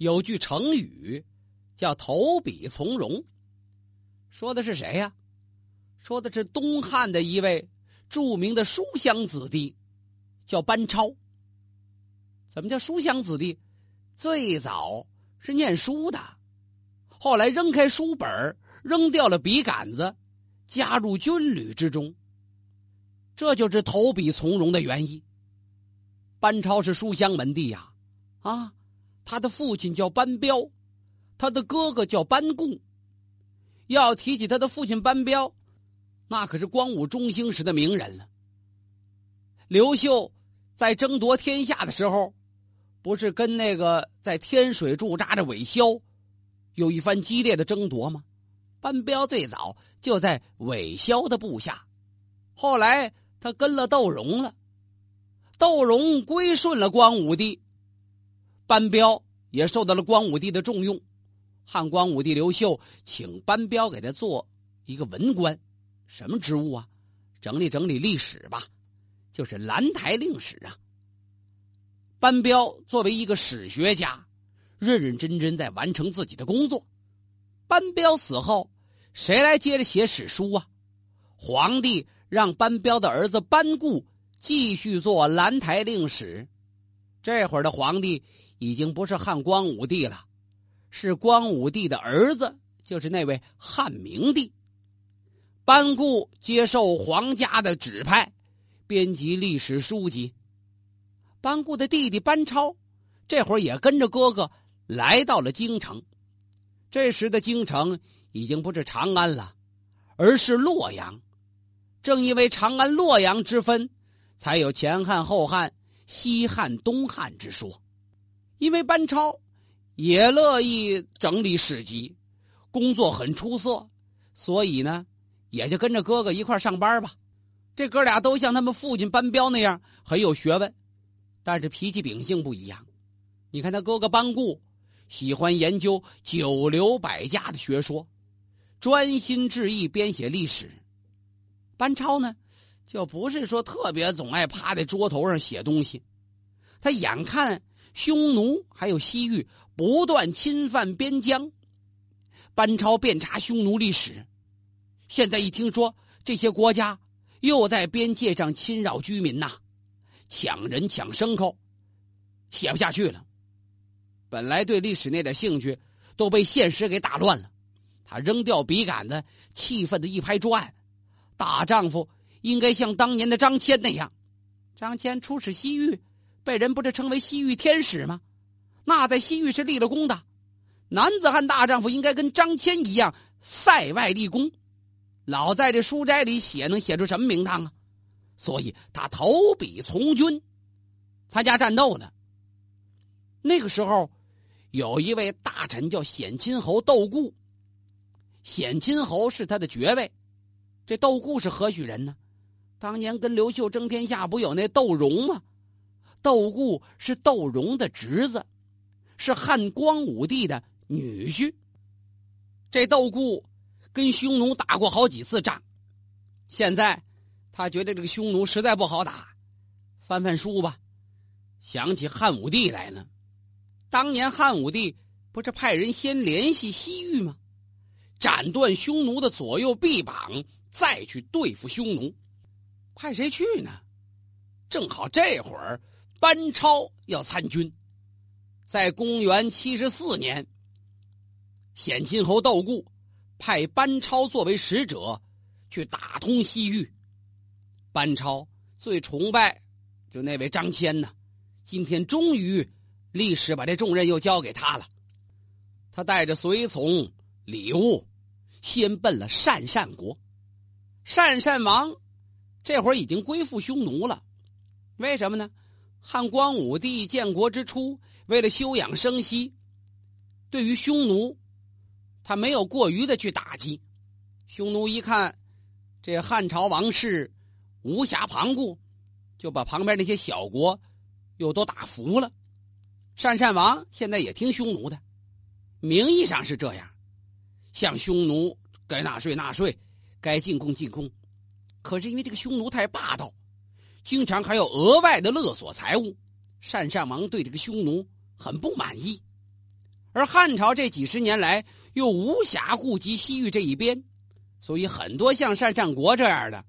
有句成语叫“投笔从戎”，说的是谁呀？说的是东汉的一位著名的书香子弟，叫班超。怎么叫书香子弟？最早是念书的，后来扔开书本扔掉了笔杆子，加入军旅之中。这就是投笔从戎的原因。班超是书香门第呀，啊，他的父亲叫班彪，他的哥哥叫班固。要提起他的父亲班彪，那可是光武中兴时的名人了。刘秀在争夺天下的时候，不是跟那个在天水驻扎的韦骁有一番激烈的争夺吗？班彪最早就在韦骁的部下，后来他跟了窦融了。窦融归顺了光武帝，班彪也受到了光武帝的重用。汉光武帝刘秀请班彪给他做一个文官，什么职务啊？整理整理历史吧，就是兰台令史啊。班彪作为一个史学家，认认真真在完成自己的工作。班彪死后，谁来接着写史书啊？皇帝让班彪的儿子班固。继续做兰台令史，这会儿的皇帝已经不是汉光武帝了，是光武帝的儿子，就是那位汉明帝。班固接受皇家的指派，编辑历史书籍。班固的弟弟班超，这会儿也跟着哥哥来到了京城。这时的京城已经不是长安了，而是洛阳。正因为长安、洛阳之分。才有前汉、后汉、西汉、东汉之说，因为班超也乐意整理史籍，工作很出色，所以呢，也就跟着哥哥一块上班吧。这哥俩都像他们父亲班彪那样很有学问，但是脾气秉性不一样。你看他哥哥班固喜欢研究九流百家的学说，专心致意编写历史。班超呢？就不是说特别总爱趴在桌头上写东西，他眼看匈奴还有西域不断侵犯边疆，班超遍查匈奴历史，现在一听说这些国家又在边界上侵扰居民呐，抢人抢牲口，写不下去了。本来对历史那点兴趣都被现实给打乱了，他扔掉笔杆子，气愤的一拍桌案：“大丈夫！”应该像当年的张骞那样，张骞出使西域，被人不是称为西域天使吗？那在西域是立了功的，男子汉大丈夫应该跟张骞一样塞外立功，老在这书斋里写，能写出什么名堂啊？所以他投笔从军，参加战斗呢。那个时候，有一位大臣叫显亲侯窦固，显亲侯是他的爵位，这窦固是何许人呢？当年跟刘秀争天下，不有那窦融吗？窦固是窦融的侄子，是汉光武帝的女婿。这窦固跟匈奴打过好几次仗，现在他觉得这个匈奴实在不好打，翻翻书吧，想起汉武帝来呢。当年汉武帝不是派人先联系西域吗？斩断匈奴的左右臂膀，再去对付匈奴。派谁去呢？正好这会儿，班超要参军。在公元七十四年，显亲侯窦固派班超作为使者去打通西域。班超最崇拜就那位张骞呢，今天终于历史把这重任又交给他了。他带着随从礼物，先奔了鄯善国。鄯善王。这会儿已经归附匈奴了，为什么呢？汉光武帝建国之初，为了休养生息，对于匈奴，他没有过于的去打击。匈奴一看这汉朝王室无暇旁顾，就把旁边那些小国又都打服了。鄯善王现在也听匈奴的，名义上是这样，向匈奴该纳税纳税，该进贡进贡。可是因为这个匈奴太霸道，经常还要额外的勒索财物，单善王对这个匈奴很不满意。而汉朝这几十年来又无暇顾及西域这一边，所以很多像单善国这样的，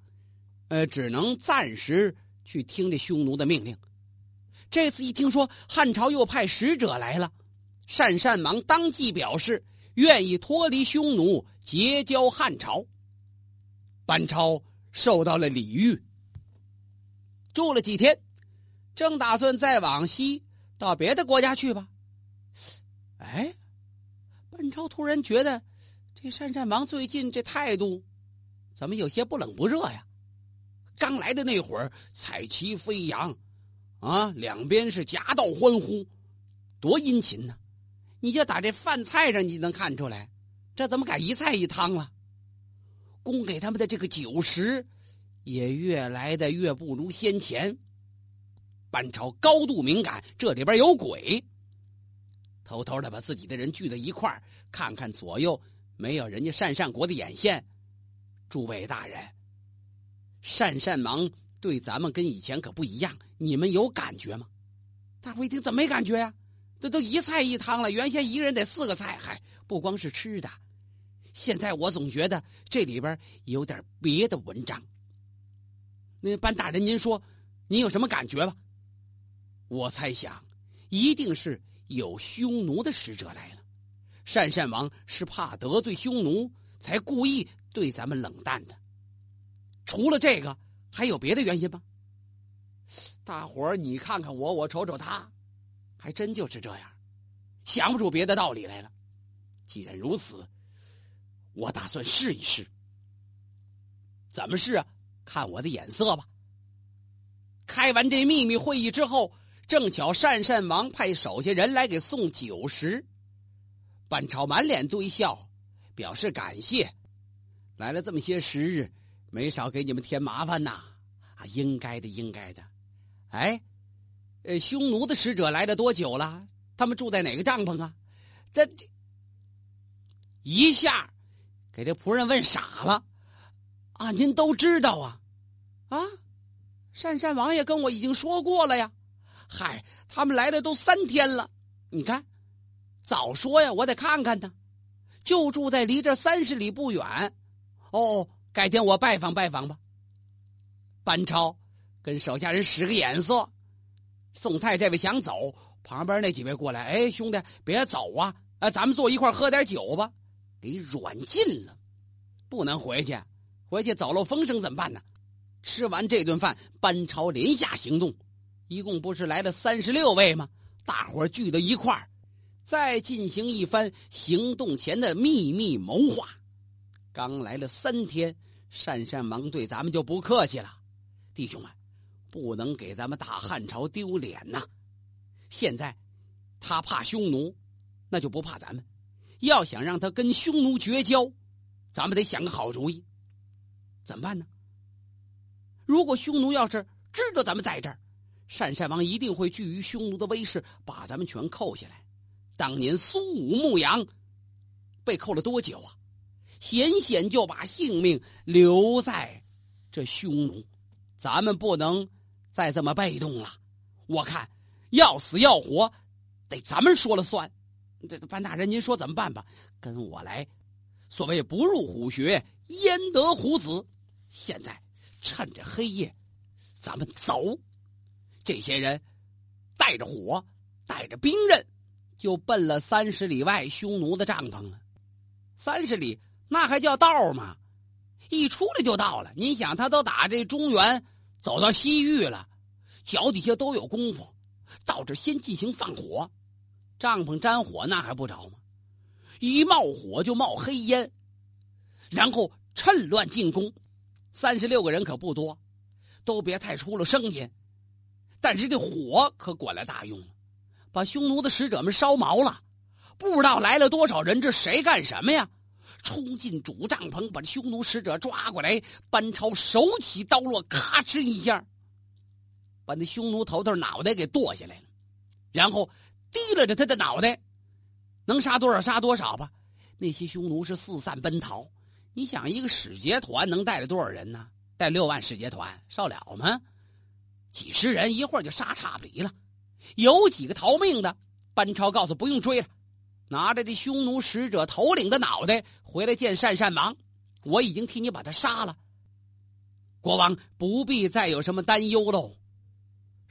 呃，只能暂时去听这匈奴的命令。这次一听说汉朝又派使者来了，单善王当即表示愿意脱离匈奴，结交汉朝。班超受到了礼遇，住了几天，正打算再往西到别的国家去吧。哎，本超突然觉得这鄯善王最近这态度怎么有些不冷不热呀？刚来的那会儿彩旗飞扬，啊，两边是夹道欢呼，多殷勤呢！你就打这饭菜上你能看出来，这怎么改一菜一汤了？供给他们的这个酒食，也越来的越不如先前。班超高度敏感，这里边有鬼。偷偷的把自己的人聚在一块儿，看看左右没有人家鄯善国的眼线。诸位大人，鄯善王对咱们跟以前可不一样，你们有感觉吗？大伙一听，怎么没感觉呀？这都一菜一汤了，原先一个人得四个菜，嗨，不光是吃的。现在我总觉得这里边有点别的文章。那班大人，您说，您有什么感觉吧？我猜想，一定是有匈奴的使者来了。单善王是怕得罪匈奴，才故意对咱们冷淡的。除了这个，还有别的原因吗？大伙儿，你看看我，我瞅瞅他，还真就是这样，想不出别的道理来了。既然如此。我打算试一试，怎么试啊？看我的眼色吧。开完这秘密会议之后，正巧善善王派手下人来给送酒食，班超满脸堆笑，表示感谢。来了这么些时日，没少给你们添麻烦呐，啊，应该的，应该的。哎，呃，匈奴的使者来了多久了？他们住在哪个帐篷啊？这一下。给这仆人问傻了，啊，您都知道啊，啊，善善王爷跟我已经说过了呀，嗨，他们来了都三天了，你看，早说呀，我得看看呢，就住在离这三十里不远，哦，改天我拜访拜访吧。班超跟手下人使个眼色，送菜这位想走，旁边那几位过来，哎，兄弟别走啊，啊，咱们坐一块喝点酒吧。给软禁了，不能回去，回去走漏风声怎么办呢？吃完这顿饭，班超连下行动，一共不是来了三十六位吗？大伙聚到一块儿，再进行一番行动前的秘密谋划。刚来了三天，单善王对咱们就不客气了，弟兄们，不能给咱们大汉朝丢脸呐！现在他怕匈奴，那就不怕咱们。要想让他跟匈奴绝交，咱们得想个好主意。怎么办呢？如果匈奴要是知道咱们在这儿，鄯善王一定会惧于匈奴的威势，把咱们全扣下来。当年苏武牧羊被扣了多久啊？险险就把性命留在这匈奴，咱们不能再这么被动了。我看要死要活，得咱们说了算。这班大人，您说怎么办吧？跟我来。所谓不入虎穴，焉得虎子？现在趁着黑夜，咱们走。这些人带着火，带着兵刃，就奔了三十里外匈奴的帐篷了。三十里，那还叫道吗？一出来就到了。您想，他都打这中原走到西域了，脚底下都有功夫，到这先进行放火。帐篷沾火那还不着吗？一冒火就冒黑烟，然后趁乱进攻。三十六个人可不多，都别太出了声音。但是这火可管了大用了，把匈奴的使者们烧毛了。不知道来了多少人，这谁干什么呀？冲进主帐篷，把匈奴使者抓过来。班超手起刀落，咔哧一下，把那匈奴头头脑袋给剁下来了，然后。提拉着他的脑袋，能杀多少杀多少吧。那些匈奴是四散奔逃。你想，一个使节团能带着多少人呢？带六万使节团，少了吗？几十人一会儿就杀差不离了。有几个逃命的，班超告诉不用追了，拿着这匈奴使者头领的脑袋回来见单善王，我已经替你把他杀了。国王不必再有什么担忧喽。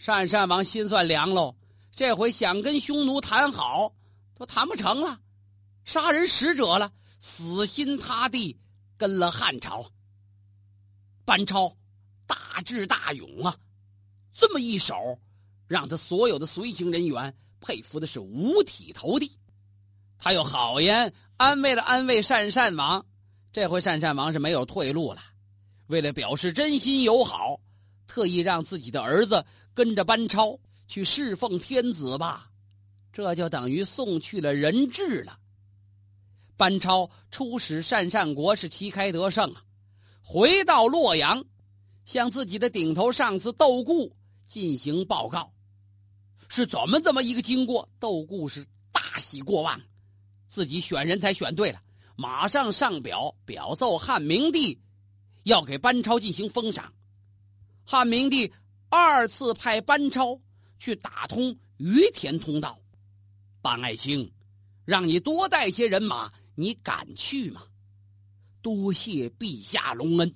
单善王心算凉喽，这回想跟匈奴谈好都谈不成了，杀人使者了，死心塌地跟了汉朝。班超大智大勇啊，这么一手，让他所有的随行人员佩服的是五体投地。他又好言安慰了安慰善善王，这回善善王是没有退路了。为了表示真心友好，特意让自己的儿子跟着班超去侍奉天子吧，这就等于送去了人质了。班超出使鄯善国是旗开得胜啊，回到洛阳，向自己的顶头上司窦固进行报告，是怎么这么一个经过？窦固是大喜过望。自己选人才选对了，马上上表表奏汉明帝，要给班超进行封赏。汉明帝二次派班超去打通于田通道。班爱卿，让你多带些人马，你敢去吗？多谢陛下隆恩，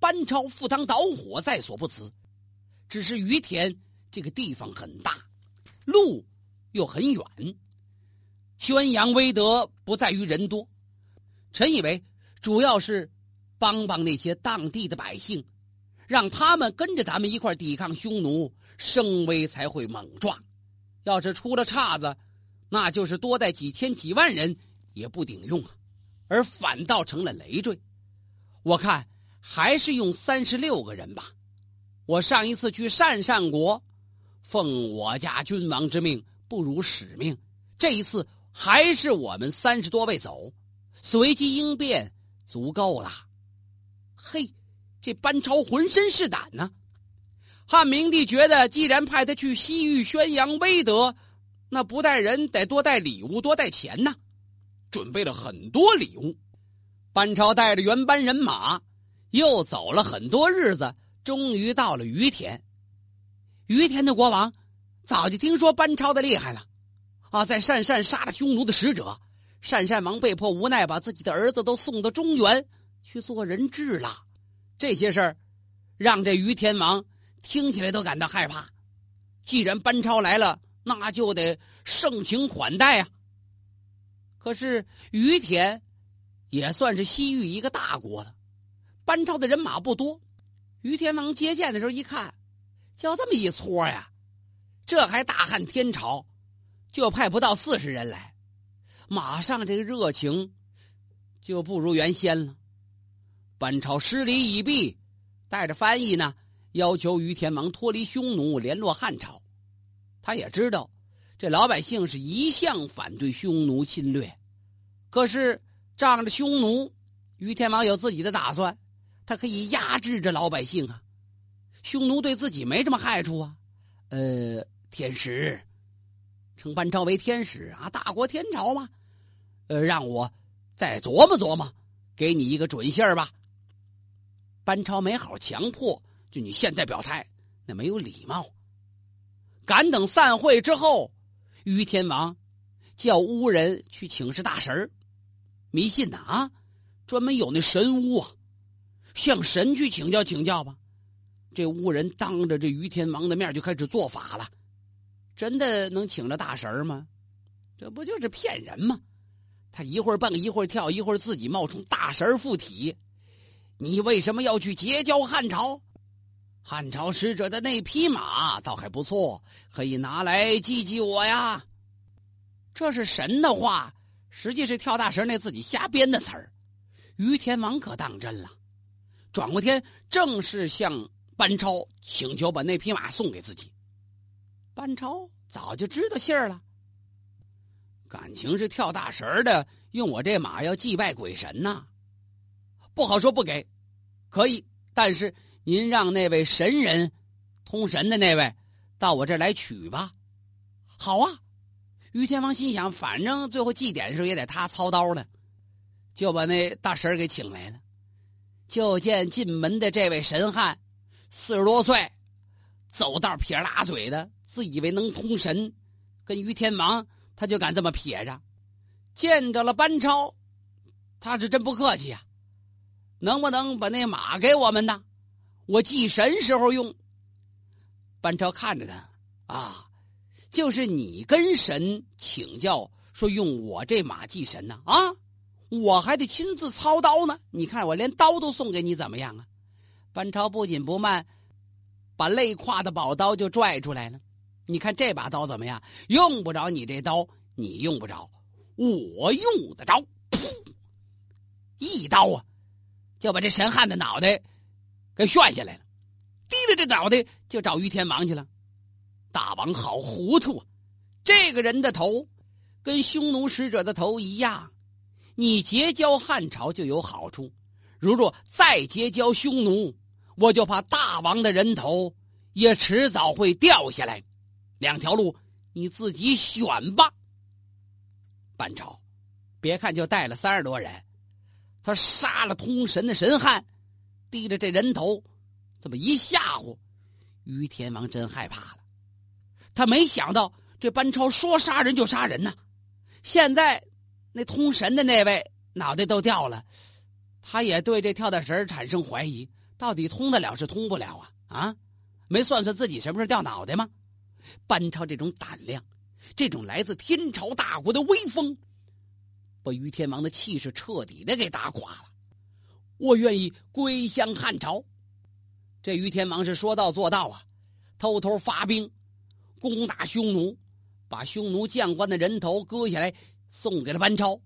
班超赴汤蹈火在所不辞。只是于田这个地方很大，路又很远。宣扬威德不在于人多，臣以为主要是帮帮那些当地的百姓，让他们跟着咱们一块抵抗匈奴，声威才会猛壮。要是出了岔子，那就是多带几千几万人也不顶用啊，而反倒成了累赘。我看还是用三十六个人吧。我上一次去鄯善国，奉我家君王之命，不辱使命。这一次。还是我们三十多位走，随机应变足够了。嘿，这班超浑身是胆呢。汉明帝觉得，既然派他去西域宣扬威德，那不带人得多带礼物，多带钱呢。准备了很多礼物。班超带着原班人马，又走了很多日子，终于到了于田。于田的国王早就听说班超的厉害了。啊，在鄯善杀了匈奴的使者，鄯善王被迫无奈，把自己的儿子都送到中原去做人质了。这些事儿，让这于天王听起来都感到害怕。既然班超来了，那就得盛情款待啊。可是于田也算是西域一个大国了，班超的人马不多。于天王接见的时候一看，就这么一撮呀，这还大汉天朝。就派不到四十人来，马上这个热情就不如原先了。班超失礼已毕，带着翻译呢，要求于天王脱离匈奴，联络汉朝。他也知道，这老百姓是一向反对匈奴侵略，可是仗着匈奴，于天王有自己的打算，他可以压制着老百姓啊。匈奴对自己没什么害处啊。呃，天使。称班超为天使啊，大国天朝嘛，呃，让我再琢磨琢磨，给你一个准信儿吧。班超没好强迫，就你现在表态，那没有礼貌。赶等散会之后，于天王叫巫人去请示大神迷信呐啊，专门有那神巫啊，向神去请教请教吧。这巫人当着这于天王的面就开始做法了。真的能请着大神吗？这不就是骗人吗？他一会儿蹦一会儿跳，一会儿自己冒充大神附体。你为什么要去结交汉朝？汉朝使者的那匹马倒还不错，可以拿来祭祭我呀。这是神的话，实际是跳大神那自己瞎编的词儿。于天王可当真了，转过天正式向班超请求把那匹马送给自己。班超早就知道信儿了，感情是跳大神的，用我这马要祭拜鬼神呐，不好说不给，可以，但是您让那位神人，通神的那位，到我这儿来取吧。好啊，于天王心想，反正最后祭典的时候也得他操刀了，就把那大神给请来了。就见进门的这位神汉，四十多岁，走道撇拉嘴的。自以为能通神，跟于天王他就敢这么撇着，见着了班超，他是真不客气呀。能不能把那马给我们呢？我祭神时候用。班超看着他，啊，就是你跟神请教说用我这马祭神呢？啊，我还得亲自操刀呢。你看我连刀都送给你，怎么样啊？班超不紧不慢，把累胯的宝刀就拽出来了。你看这把刀怎么样？用不着你这刀，你用不着，我用得着。噗，一刀啊！就把这神汉的脑袋给炫下来了，提着这脑袋就找于天王去了。大王好糊涂啊！这个人的头跟匈奴使者的头一样，你结交汉朝就有好处。如若再结交匈奴，我就怕大王的人头也迟早会掉下来。两条路你自己选吧。班超，别看就带了三十多人。他杀了通神的神汉，低着这人头，这么一吓唬，于天王真害怕了。他没想到这班超说杀人就杀人呐！现在那通神的那位脑袋都掉了，他也对这跳大神产生怀疑：到底通得了是通不了啊？啊，没算算自己什么时候掉脑袋吗？班超这种胆量，这种来自天朝大国的威风。把于天王的气势彻底的给打垮了。我愿意归降汉朝。这于天王是说到做到啊，偷偷发兵攻打匈奴，把匈奴将官的人头割下来送给了班超。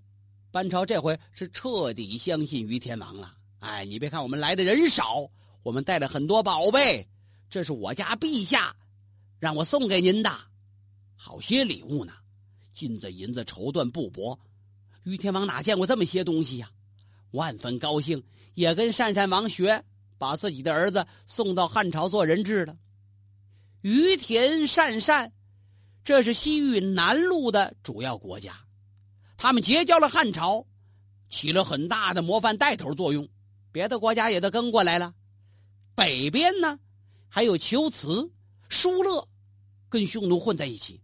班超这回是彻底相信于天王了。哎，你别看我们来的人少，我们带了很多宝贝，这是我家陛下让我送给您的，好些礼物呢，金子、银子、绸缎、布帛。于天王哪见过这么些东西呀？万分高兴，也跟鄯善王学，把自己的儿子送到汉朝做人质了。于田、鄯善，这是西域南路的主要国家，他们结交了汉朝，起了很大的模范带头作用。别的国家也都跟过来了。北边呢，还有龟兹、疏勒，跟匈奴混在一起，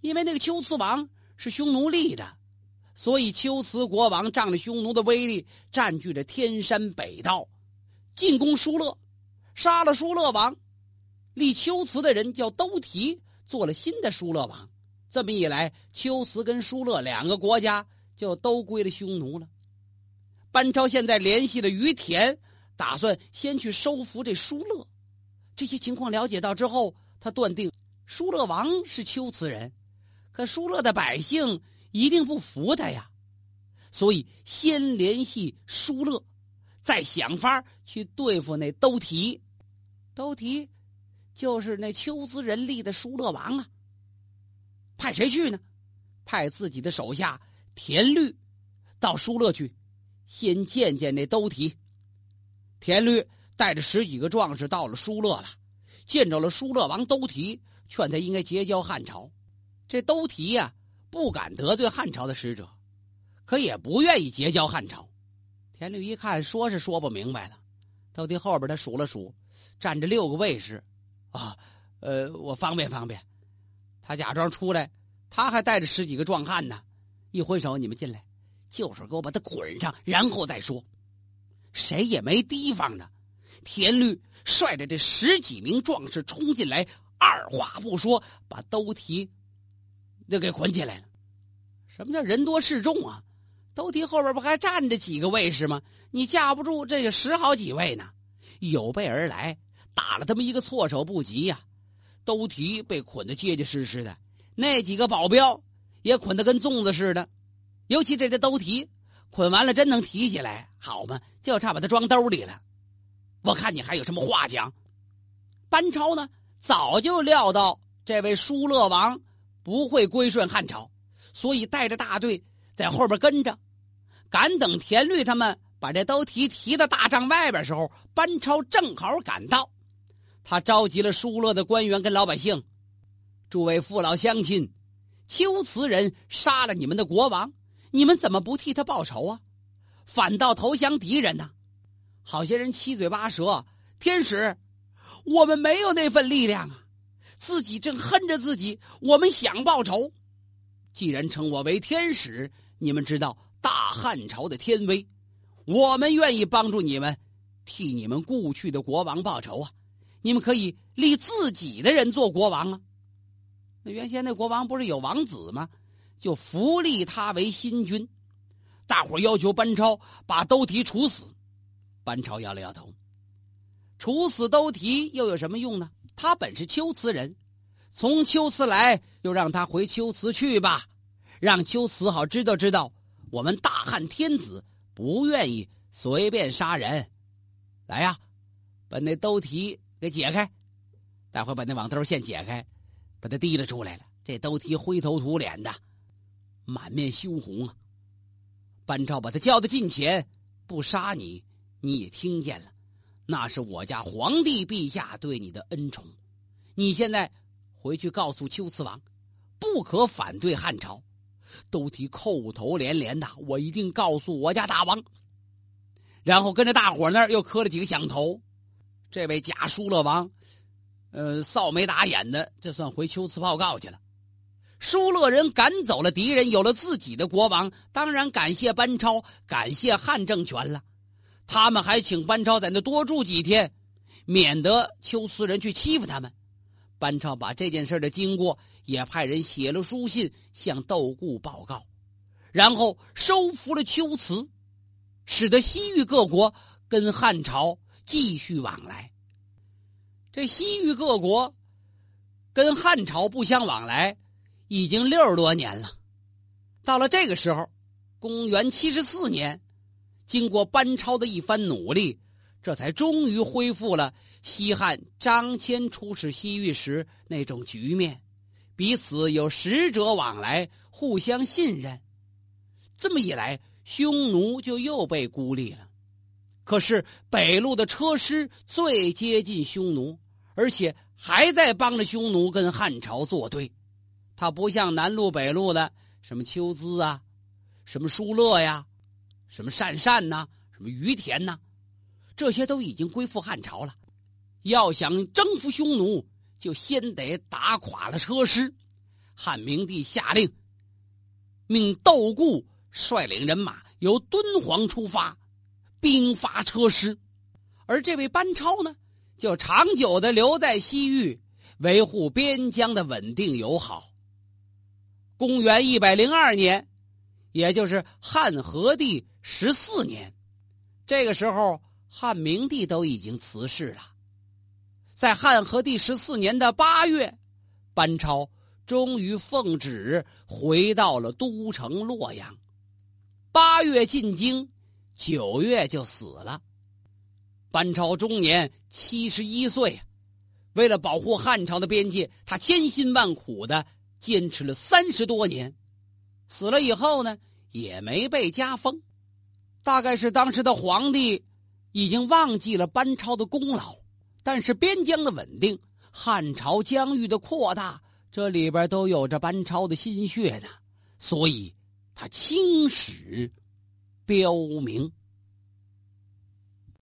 因为那个龟兹王是匈奴立的。所以，龟兹国王仗着匈奴的威力，占据着天山北道，进攻疏勒，杀了疏勒王，立龟兹的人叫兜提，做了新的疏勒王。这么一来，龟兹跟疏勒两个国家就都归了匈奴了。班超现在联系了于田，打算先去收服这疏勒。这些情况了解到之后，他断定疏勒王是龟兹人，可疏勒的百姓。一定不服他呀，所以先联系疏勒，再想法去对付那兜提。兜提就是那秋兹人立的疏勒王啊。派谁去呢？派自己的手下田律到疏勒去，先见见那兜提。田律带着十几个壮士到了疏勒了，见着了疏勒王兜提，劝他应该结交汉朝。这兜提呀。不敢得罪汉朝的使者，可也不愿意结交汉朝。田律一看，说是说不明白了。兜底后边他数了数，站着六个卫士，啊，呃，我方便方便。他假装出来，他还带着十几个壮汉呢。一挥手，你们进来，就是给我把他捆上，然后再说。谁也没提防着，田律率着这十几名壮士冲进来，二话不说，把兜提。就给捆起来了。什么叫人多势众啊？兜提后边不还站着几个卫士吗？你架不住这个十好几位呢，有备而来，打了他们一个措手不及呀。兜提被捆得结结实实的，那几个保镖也捆得跟粽子似的。尤其这这兜提，捆完了真能提起来，好嘛，就差把它装兜里了。我看你还有什么话讲？班超呢，早就料到这位疏勒王。不会归顺汉朝，所以带着大队在后边跟着，赶等田律他们把这兜提提到大帐外边时候，班超正好赶到。他召集了疏勒的官员跟老百姓：“诸位父老乡亲，龟兹人杀了你们的国王，你们怎么不替他报仇啊？反倒投降敌人呢？”好些人七嘴八舌：“天使，我们没有那份力量啊！”自己正恨着自己，我们想报仇，既然称我为天使，你们知道大汉朝的天威，我们愿意帮助你们，替你们故去的国王报仇啊！你们可以立自己的人做国王啊！那原先那国王不是有王子吗？就扶立他为新君。大伙要求班超把兜提处死，班超摇了摇头。处死兜提又有什么用呢？他本是秋瓷人，从秋瓷来，就让他回秋瓷去吧，让秋瓷好知道知道，我们大汉天子不愿意随便杀人。来呀，把那兜提给解开。待会把那网兜线解开，把他提了出来了。这兜提灰头土脸的，满面羞红啊。班超把他叫到近前，不杀你，你也听见了。那是我家皇帝陛下对你的恩宠，你现在回去告诉秋瓷王，不可反对汉朝。都提叩头连连的，我一定告诉我家大王。然后跟着大伙那儿又磕了几个响头。这位假疏勒王，呃，臊眉打眼的，这算回秋瓷报告去了。疏勒人赶走了敌人，有了自己的国王，当然感谢班超，感谢汉政权了。他们还请班超在那多住几天，免得秋瓷人去欺负他们。班超把这件事的经过也派人写了书信向窦固报告，然后收服了秋瓷，使得西域各国跟汉朝继续往来。这西域各国跟汉朝不相往来已经六十多年了。到了这个时候，公元七十四年。经过班超的一番努力，这才终于恢复了西汉张骞出使西域时那种局面，彼此有使者往来，互相信任。这么一来，匈奴就又被孤立了。可是北路的车师最接近匈奴，而且还在帮着匈奴跟汉朝作对。他不像南路、北路的什么秋兹啊，什么疏勒呀。什么鄯善呐，什么于田呐，这些都已经归附汉朝了。要想征服匈奴，就先得打垮了车师。汉明帝下令，命窦固率领人马由敦煌出发，兵发车师。而这位班超呢，就长久的留在西域，维护边疆的稳定友好。公元一百零二年，也就是汉和帝。十四年，这个时候汉明帝都已经辞世了。在汉和帝十四年的八月，班超终于奉旨回到了都城洛阳。八月进京，九月就死了。班超终年七十一岁，为了保护汉朝的边界，他千辛万苦的坚持了三十多年。死了以后呢，也没被加封。大概是当时的皇帝已经忘记了班超的功劳，但是边疆的稳定、汉朝疆域的扩大，这里边都有着班超的心血呢，所以他轻史标明。